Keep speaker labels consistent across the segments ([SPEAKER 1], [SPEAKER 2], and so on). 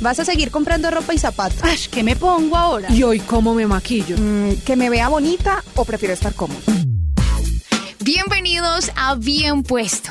[SPEAKER 1] ¿Vas a seguir comprando ropa y zapatos?
[SPEAKER 2] Ay, ¿qué me pongo ahora?
[SPEAKER 3] ¿Y hoy cómo me maquillo?
[SPEAKER 1] Mm, ¿Que me vea bonita o prefiero estar cómoda?
[SPEAKER 2] Bienvenidos a Bien Puesto.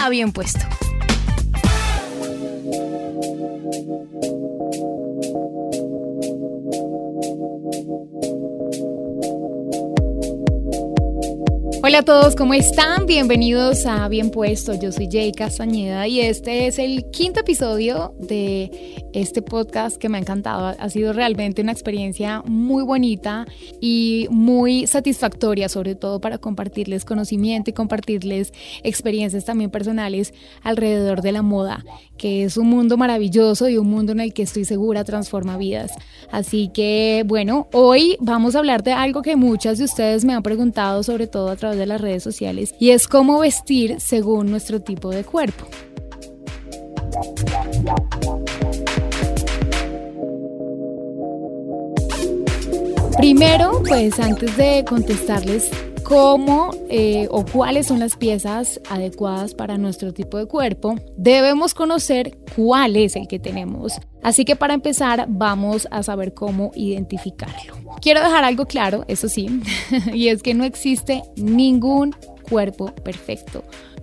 [SPEAKER 2] a Bien Puesto. Hola a todos, ¿cómo están? Bienvenidos a Bien Puesto. Yo soy Jay Castañeda y este es el quinto episodio de este podcast que me ha encantado. Ha sido realmente una experiencia muy bonita y muy satisfactoria, sobre todo para compartirles conocimiento y compartirles experiencias también personales alrededor de la moda, que es un mundo maravilloso y un mundo en el que estoy segura transforma vidas. Así que, bueno, hoy vamos a hablar de algo que muchas de ustedes me han preguntado, sobre todo a través de las redes sociales y es cómo vestir según nuestro tipo de cuerpo. Primero, pues antes de contestarles cómo eh, o cuáles son las piezas adecuadas para nuestro tipo de cuerpo, debemos conocer cuál es el que tenemos. Así que para empezar vamos a saber cómo identificarlo. Quiero dejar algo claro, eso sí, y es que no existe ningún cuerpo perfecto.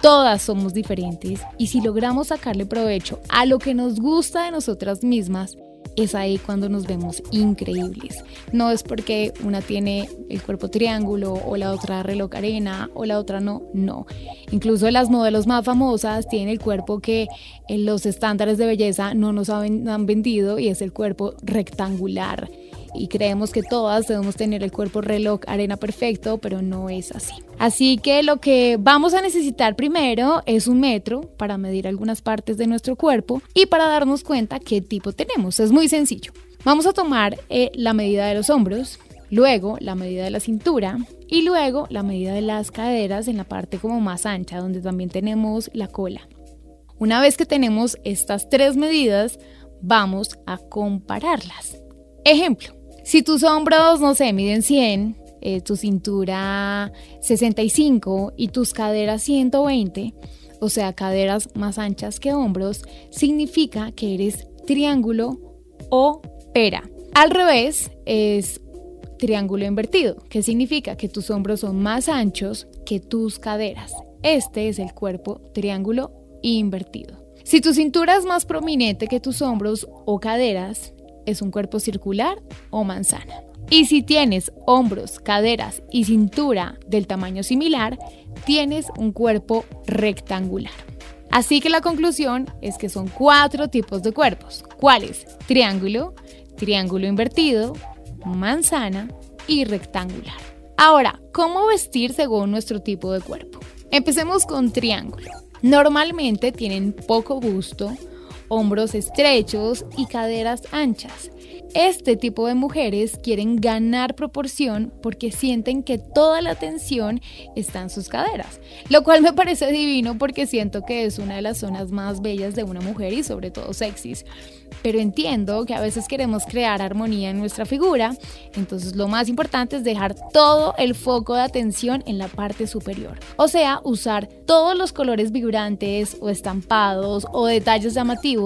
[SPEAKER 2] Todas somos diferentes y si logramos sacarle provecho a lo que nos gusta de nosotras mismas, es ahí cuando nos vemos increíbles. No es porque una tiene el cuerpo triángulo o la otra reloj arena o la otra no, no. Incluso las modelos más famosas tienen el cuerpo que en los estándares de belleza no nos han vendido y es el cuerpo rectangular y creemos que todas debemos tener el cuerpo reloj arena perfecto, pero no es así. Así que lo que vamos a necesitar primero es un metro para medir algunas partes de nuestro cuerpo y para darnos cuenta qué tipo tenemos. Es muy sencillo. Vamos a tomar eh, la medida de los hombros, luego la medida de la cintura y luego la medida de las caderas en la parte como más ancha donde también tenemos la cola. Una vez que tenemos estas tres medidas, vamos a compararlas. Ejemplo, si tus hombros, no sé, miden 100, eh, tu cintura 65 y tus caderas 120, o sea, caderas más anchas que hombros, significa que eres triángulo o pera. Al revés es triángulo invertido, que significa que tus hombros son más anchos que tus caderas. Este es el cuerpo triángulo invertido. Si tu cintura es más prominente que tus hombros o caderas, es un cuerpo circular o manzana. Y si tienes hombros, caderas y cintura del tamaño similar, tienes un cuerpo rectangular. Así que la conclusión es que son cuatro tipos de cuerpos. ¿Cuáles? Triángulo, triángulo invertido, manzana y rectangular. Ahora, ¿cómo vestir según nuestro tipo de cuerpo? Empecemos con triángulo. Normalmente tienen poco busto, hombros estrechos y caderas anchas. Este tipo de mujeres quieren ganar proporción porque sienten que toda la atención está en sus caderas, lo cual me parece divino porque siento que es una de las zonas más bellas de una mujer y sobre todo sexys. Pero entiendo que a veces queremos crear armonía en nuestra figura, entonces lo más importante es dejar todo el foco de atención en la parte superior. O sea, usar todos los colores vibrantes o estampados o detalles llamativos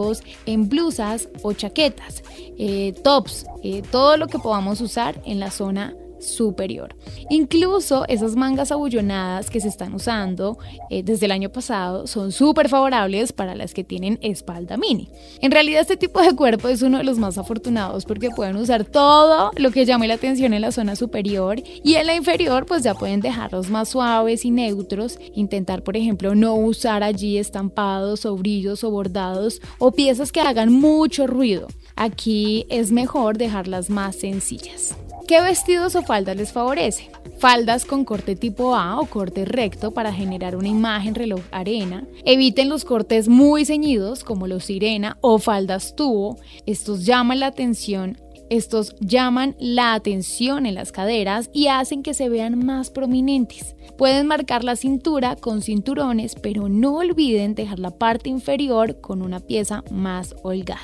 [SPEAKER 2] en blusas o chaquetas. Eh, tops, eh, todo lo que podamos usar en la zona superior. Incluso esas mangas abullonadas que se están usando eh, desde el año pasado son súper favorables para las que tienen espalda mini. En realidad este tipo de cuerpo es uno de los más afortunados porque pueden usar todo lo que llame la atención en la zona superior y en la inferior pues ya pueden dejarlos más suaves y neutros, intentar por ejemplo no usar allí estampados o brillos o bordados o piezas que hagan mucho ruido. Aquí es mejor dejarlas más sencillas. ¿Qué vestidos o faldas les favorece? Faldas con corte tipo A o corte recto para generar una imagen reloj arena. Eviten los cortes muy ceñidos como los sirena o faldas tubo. Estos llaman la atención estos llaman la atención en las caderas y hacen que se vean más prominentes. Pueden marcar la cintura con cinturones, pero no olviden dejar la parte inferior con una pieza más holgada.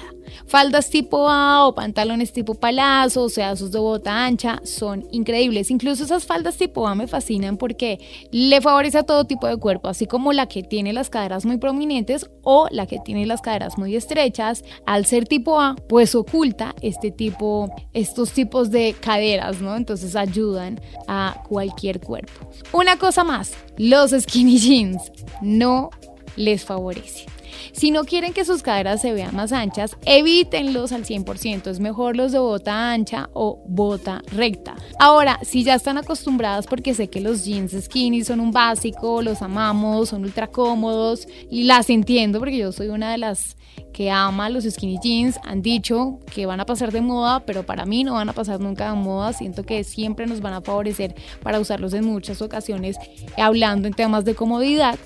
[SPEAKER 2] Faldas tipo A o pantalones tipo palazo, o sea, sus de bota ancha, son increíbles. Incluso esas faldas tipo A me fascinan porque le favorece a todo tipo de cuerpo, así como la que tiene las caderas muy prominentes o la que tiene las caderas muy estrechas. Al ser tipo A, pues oculta este tipo, estos tipos de caderas, ¿no? Entonces ayudan a cualquier cuerpo. Una cosa más, los skinny jeans no les favorece. Si no quieren que sus caderas se vean más anchas, evítenlos al 100%. Es mejor los de bota ancha o bota recta. Ahora, si ya están acostumbradas porque sé que los jeans skinny son un básico, los amamos, son ultra cómodos las entiendo porque yo soy una de las que ama los skinny jeans han dicho que van a pasar de moda, pero para mí no van a pasar nunca de moda. Siento que siempre nos van a favorecer para usarlos en muchas ocasiones, hablando en temas de comodidad.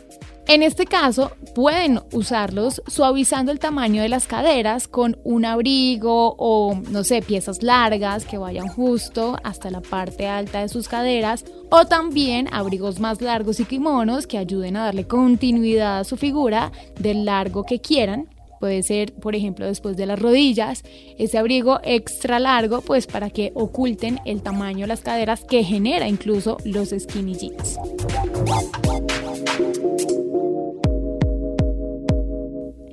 [SPEAKER 2] En este caso, pueden usarlos suavizando el tamaño de las caderas con un abrigo o, no sé, piezas largas que vayan justo hasta la parte alta de sus caderas o también abrigos más largos y kimonos que ayuden a darle continuidad a su figura del largo que quieran. Puede ser, por ejemplo, después de las rodillas, ese abrigo extra largo, pues para que oculten el tamaño de las caderas que genera incluso los skinny jeans.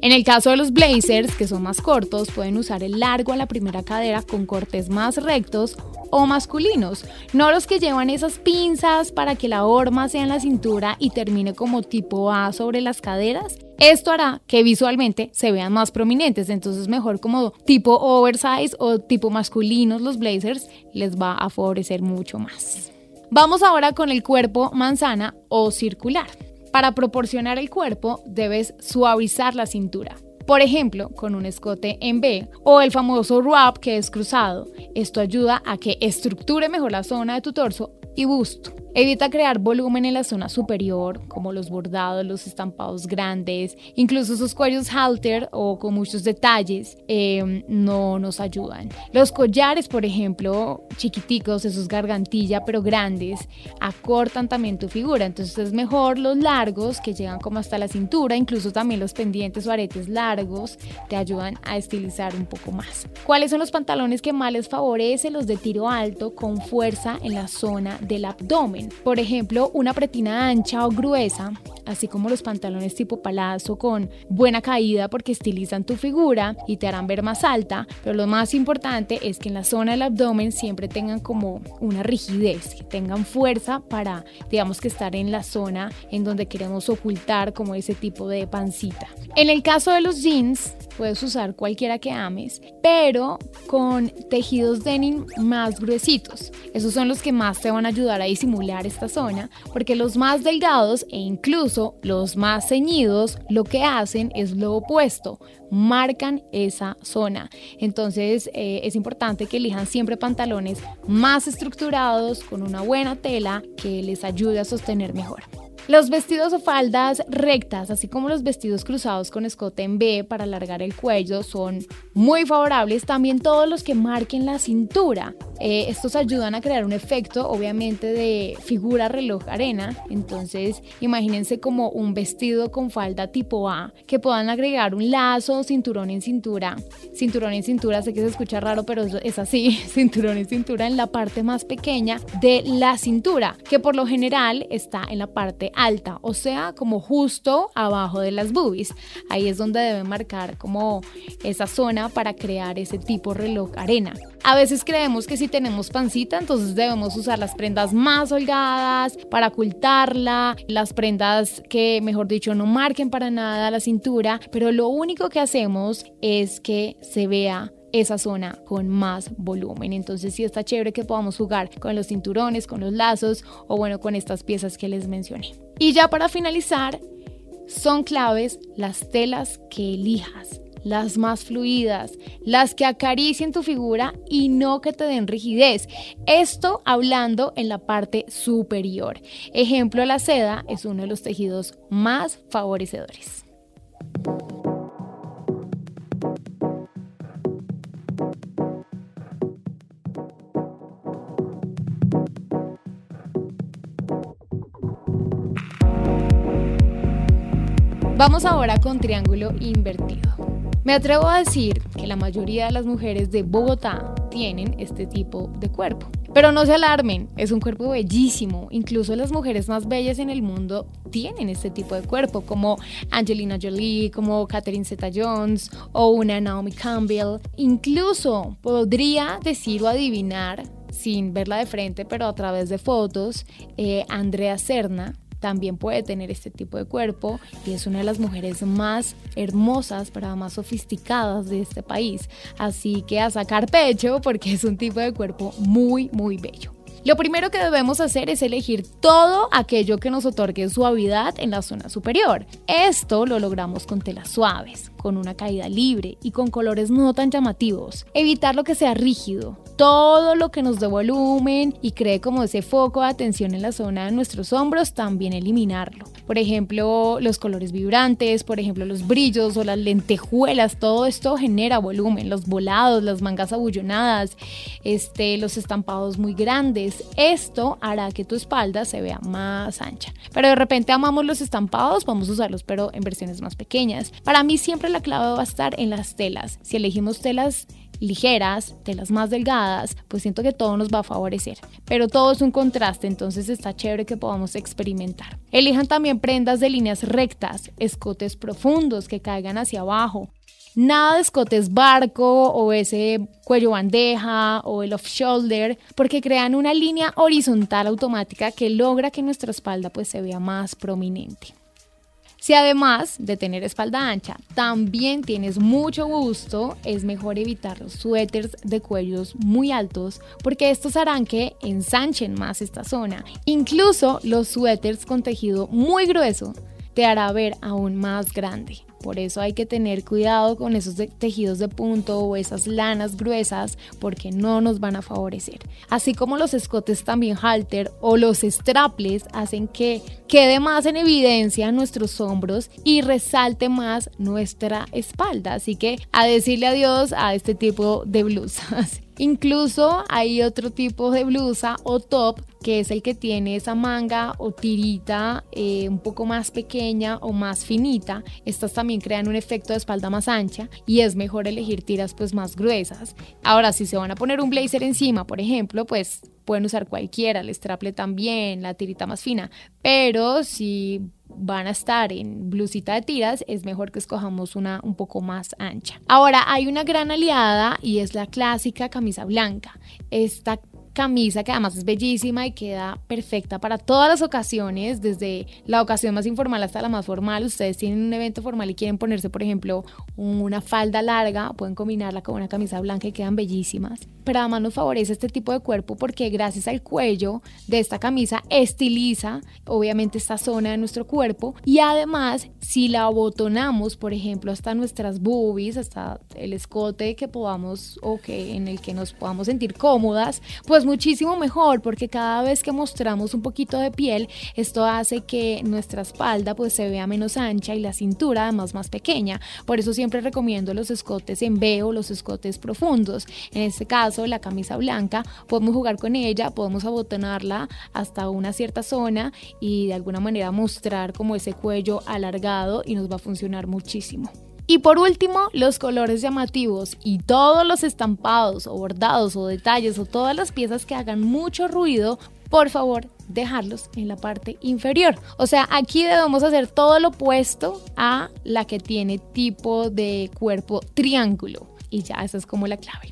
[SPEAKER 2] En el caso de los blazers, que son más cortos, pueden usar el largo a la primera cadera con cortes más rectos o masculinos, no los que llevan esas pinzas para que la horma sea en la cintura y termine como tipo A sobre las caderas. Esto hará que visualmente se vean más prominentes, entonces mejor como tipo oversize o tipo masculinos los blazers les va a favorecer mucho más. Vamos ahora con el cuerpo manzana o circular. Para proporcionar el cuerpo debes suavizar la cintura. Por ejemplo, con un escote en B o el famoso wrap que es cruzado. Esto ayuda a que estructure mejor la zona de tu torso y busto. Evita crear volumen en la zona superior, como los bordados, los estampados grandes, incluso sus cuellos halter o con muchos detalles em, no nos ayudan. Los collares, por ejemplo, chiquiticos, esos gargantilla, pero grandes, acortan también tu figura. Entonces es mejor los largos que llegan como hasta la cintura, incluso también los pendientes o aretes largos te ayudan a estilizar un poco más. ¿Cuáles son los pantalones que más les favorece? Los de tiro alto con fuerza en la zona del abdomen. Por ejemplo, una pretina ancha o gruesa, así como los pantalones tipo palazo con buena caída porque estilizan tu figura y te harán ver más alta, pero lo más importante es que en la zona del abdomen siempre tengan como una rigidez, que tengan fuerza para, digamos que estar en la zona en donde queremos ocultar como ese tipo de pancita. En el caso de los jeans, puedes usar cualquiera que ames, pero con tejidos denim más gruesitos. Esos son los que más te van a ayudar a disimular esta zona, porque los más delgados e incluso los más ceñidos lo que hacen es lo opuesto, marcan esa zona. Entonces eh, es importante que elijan siempre pantalones más estructurados con una buena tela que les ayude a sostener mejor. Los vestidos o faldas rectas, así como los vestidos cruzados con escote en B para alargar el cuello, son muy favorables. También todos los que marquen la cintura. Eh, estos ayudan a crear un efecto, obviamente, de figura reloj arena. Entonces, imagínense como un vestido con falda tipo A, que puedan agregar un lazo, cinturón en cintura. Cinturón en cintura, sé que se escucha raro, pero es así. Cinturón en cintura en la parte más pequeña de la cintura, que por lo general está en la parte alta, o sea, como justo abajo de las boobies. Ahí es donde deben marcar como esa zona para crear ese tipo reloj arena. A veces creemos que si tenemos pancita, entonces debemos usar las prendas más holgadas para ocultarla, las prendas que, mejor dicho, no marquen para nada la cintura, pero lo único que hacemos es que se vea esa zona con más volumen. Entonces sí está chévere que podamos jugar con los cinturones, con los lazos o bueno, con estas piezas que les mencioné. Y ya para finalizar, son claves las telas que elijas. las más fluidas, las que acaricien tu figura y no que te den rigidez. Esto hablando en la parte superior. Ejemplo, la seda es uno de los tejidos más favorecedores. Vamos ahora con triángulo invertido. Me atrevo a decir que la mayoría de las mujeres de Bogotá tienen este tipo de cuerpo. Pero no se alarmen, es un cuerpo bellísimo. Incluso las mujeres más bellas en el mundo tienen este tipo de cuerpo, como Angelina Jolie, como Catherine Zeta-Jones o una Naomi Campbell. Incluso podría decir o adivinar, sin verla de frente, pero a través de fotos, eh, Andrea Serna, también puede tener este tipo de cuerpo y es una de las mujeres más hermosas, pero más sofisticadas de este país. Así que a sacar pecho porque es un tipo de cuerpo muy, muy bello. Lo primero que debemos hacer es elegir todo aquello que nos otorgue suavidad en la zona superior. Esto lo logramos con telas suaves, con una caída libre y con colores no tan llamativos. Evitar lo que sea rígido, todo lo que nos dé volumen y cree como ese foco de atención en la zona de nuestros hombros, también eliminarlo. Por ejemplo, los colores vibrantes, por ejemplo, los brillos o las lentejuelas, todo esto genera volumen, los volados, las mangas abullonadas, este, los estampados muy grandes. Esto hará que tu espalda se vea más ancha. Pero de repente amamos los estampados, vamos a usarlos, pero en versiones más pequeñas. Para mí siempre la clave va a estar en las telas. Si elegimos telas ligeras, de las más delgadas, pues siento que todo nos va a favorecer. Pero todo es un contraste, entonces está chévere que podamos experimentar. Elijan también prendas de líneas rectas, escotes profundos que caigan hacia abajo. Nada de escotes barco o ese cuello bandeja o el off shoulder, porque crean una línea horizontal automática que logra que nuestra espalda pues se vea más prominente. Si además de tener espalda ancha, también tienes mucho gusto, es mejor evitar los suéteres de cuellos muy altos porque estos harán que ensanchen más esta zona. Incluso los suéteres con tejido muy grueso te hará ver aún más grande. Por eso hay que tener cuidado con esos tejidos de punto o esas lanas gruesas porque no nos van a favorecer. Así como los escotes también halter o los straples hacen que quede más en evidencia nuestros hombros y resalte más nuestra espalda. Así que a decirle adiós a este tipo de blusas. Incluso hay otro tipo de blusa o top que es el que tiene esa manga o tirita eh, un poco más pequeña o más finita. Estas también crean un efecto de espalda más ancha y es mejor elegir tiras pues más gruesas. Ahora, si se van a poner un blazer encima, por ejemplo, pues pueden usar cualquiera, el straple también, la tirita más fina, pero si van a estar en blusita de tiras, es mejor que escojamos una un poco más ancha. Ahora hay una gran aliada y es la clásica camisa blanca. Esta camisa que además es bellísima y queda perfecta para todas las ocasiones, desde la ocasión más informal hasta la más formal. Ustedes tienen un evento formal y quieren ponerse, por ejemplo, una falda larga, pueden combinarla con una camisa blanca y quedan bellísimas. Pero además nos favorece este tipo de cuerpo porque gracias al cuello de esta camisa estiliza obviamente esta zona de nuestro cuerpo y además si la abotonamos, por ejemplo, hasta nuestras boobies, hasta el escote que podamos o que en el que nos podamos sentir cómodas, pues muchísimo mejor porque cada vez que mostramos un poquito de piel, esto hace que nuestra espalda pues se vea menos ancha y la cintura además más pequeña. Por eso siempre recomiendo los escotes en B o los escotes profundos. En este caso, la camisa blanca, podemos jugar con ella, podemos abotonarla hasta una cierta zona y de alguna manera mostrar como ese cuello alargado y nos va a funcionar muchísimo. Y por último, los colores llamativos y todos los estampados o bordados o detalles o todas las piezas que hagan mucho ruido, por favor, dejarlos en la parte inferior. O sea, aquí debemos hacer todo lo opuesto a la que tiene tipo de cuerpo triángulo. Y ya, esa es como la clave.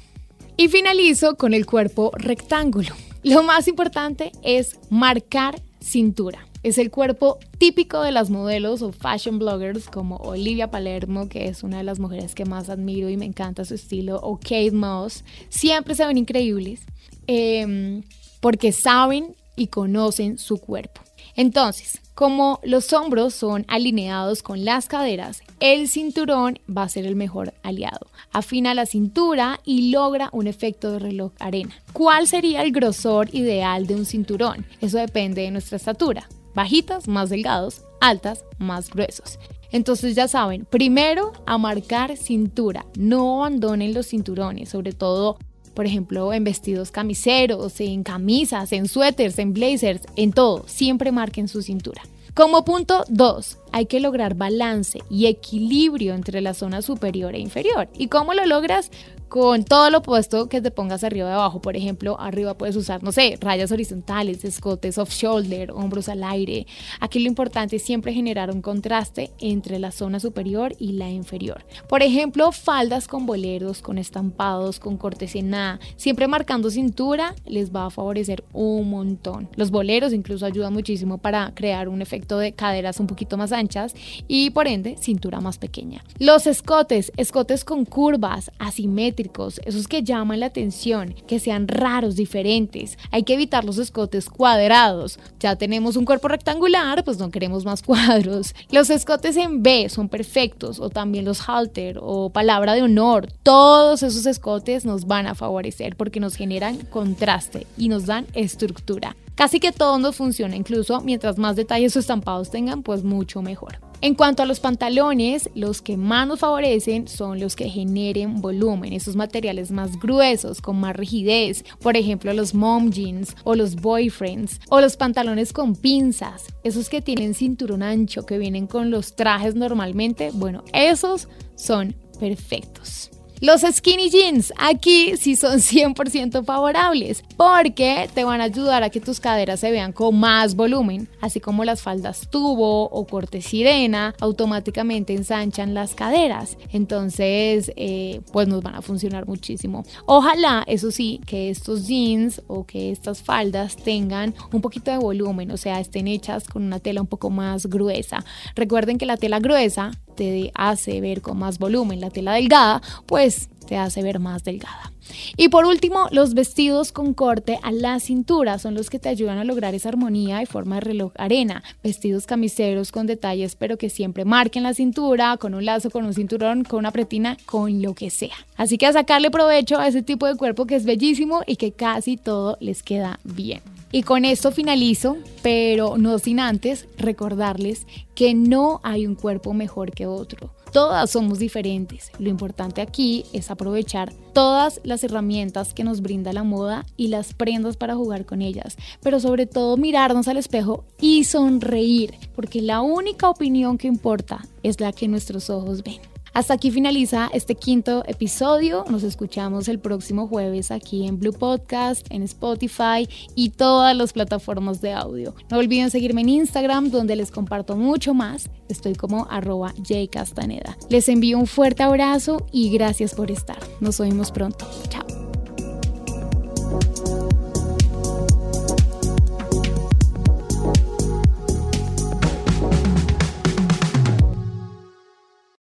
[SPEAKER 2] Y finalizo con el cuerpo rectángulo. Lo más importante es marcar cintura. Es el cuerpo típico de las modelos o fashion bloggers como Olivia Palermo, que es una de las mujeres que más admiro y me encanta su estilo, o Kate Moss. Siempre se ven increíbles em, porque saben y conocen su cuerpo. Entonces, como los hombros son alineados con las caderas, el cinturón va a ser el mejor aliado. Afina la cintura y logra un efecto de reloj arena. ¿Cuál sería el grosor ideal de un cinturón? Eso depende de nuestra estatura. Bajitas, más delgados, altas, más gruesos. Entonces ya saben, primero a marcar cintura, no abandonen los cinturones, sobre todo por ejemplo, en vestidos camiseros, en camisas, en suéteres, en blazers, en todo, siempre marquen su cintura. Como punto 2, hay que lograr balance y equilibrio entre la zona superior e inferior. ¿Y cómo lo logras? Con todo lo opuesto que te pongas arriba y abajo. Por ejemplo, arriba puedes usar, no sé, rayas horizontales, escotes off shoulder, hombros al aire. Aquí lo importante es siempre generar un contraste entre la zona superior y la inferior. Por ejemplo, faldas con boleros, con estampados, con cortes en A, siempre marcando cintura, les va a favorecer un montón. Los boleros incluso ayudan muchísimo para crear un efecto de caderas un poquito más anchas y por ende cintura más pequeña. Los escotes, escotes con curvas, asimétricas, esos que llaman la atención, que sean raros, diferentes. Hay que evitar los escotes cuadrados. Ya tenemos un cuerpo rectangular, pues no queremos más cuadros. Los escotes en B son perfectos, o también los halter o palabra de honor. Todos esos escotes nos van a favorecer porque nos generan contraste y nos dan estructura. Casi que todo nos funciona, incluso mientras más detalles o estampados tengan, pues mucho mejor. En cuanto a los pantalones, los que más nos favorecen son los que generen volumen, esos materiales más gruesos, con más rigidez, por ejemplo los mom jeans o los boyfriends, o los pantalones con pinzas, esos que tienen cinturón ancho, que vienen con los trajes normalmente, bueno, esos son perfectos. Los skinny jeans aquí sí son 100% favorables porque te van a ayudar a que tus caderas se vean con más volumen, así como las faldas tubo o corte sirena automáticamente ensanchan las caderas. Entonces, eh, pues nos van a funcionar muchísimo. Ojalá, eso sí, que estos jeans o que estas faldas tengan un poquito de volumen, o sea, estén hechas con una tela un poco más gruesa. Recuerden que la tela gruesa te hace ver con más volumen, la tela delgada, pues te hace ver más delgada. Y por último, los vestidos con corte a la cintura son los que te ayudan a lograr esa armonía y forma de reloj arena. Vestidos camiseros con detalles, pero que siempre marquen la cintura, con un lazo, con un cinturón, con una pretina, con lo que sea. Así que a sacarle provecho a ese tipo de cuerpo que es bellísimo y que casi todo les queda bien. Y con esto finalizo, pero no sin antes recordarles que no hay un cuerpo mejor que otro. Todas somos diferentes. Lo importante aquí es aprovechar todas las herramientas que nos brinda la moda y las prendas para jugar con ellas, pero sobre todo mirarnos al espejo y sonreír, porque la única opinión que importa es la que nuestros ojos ven. Hasta aquí finaliza este quinto episodio. Nos escuchamos el próximo jueves aquí en Blue Podcast, en Spotify y todas las plataformas de audio. No olviden seguirme en Instagram donde les comparto mucho más. Estoy como arroba jcastaneda. Les envío un fuerte abrazo y gracias por estar. Nos oímos pronto. Chao.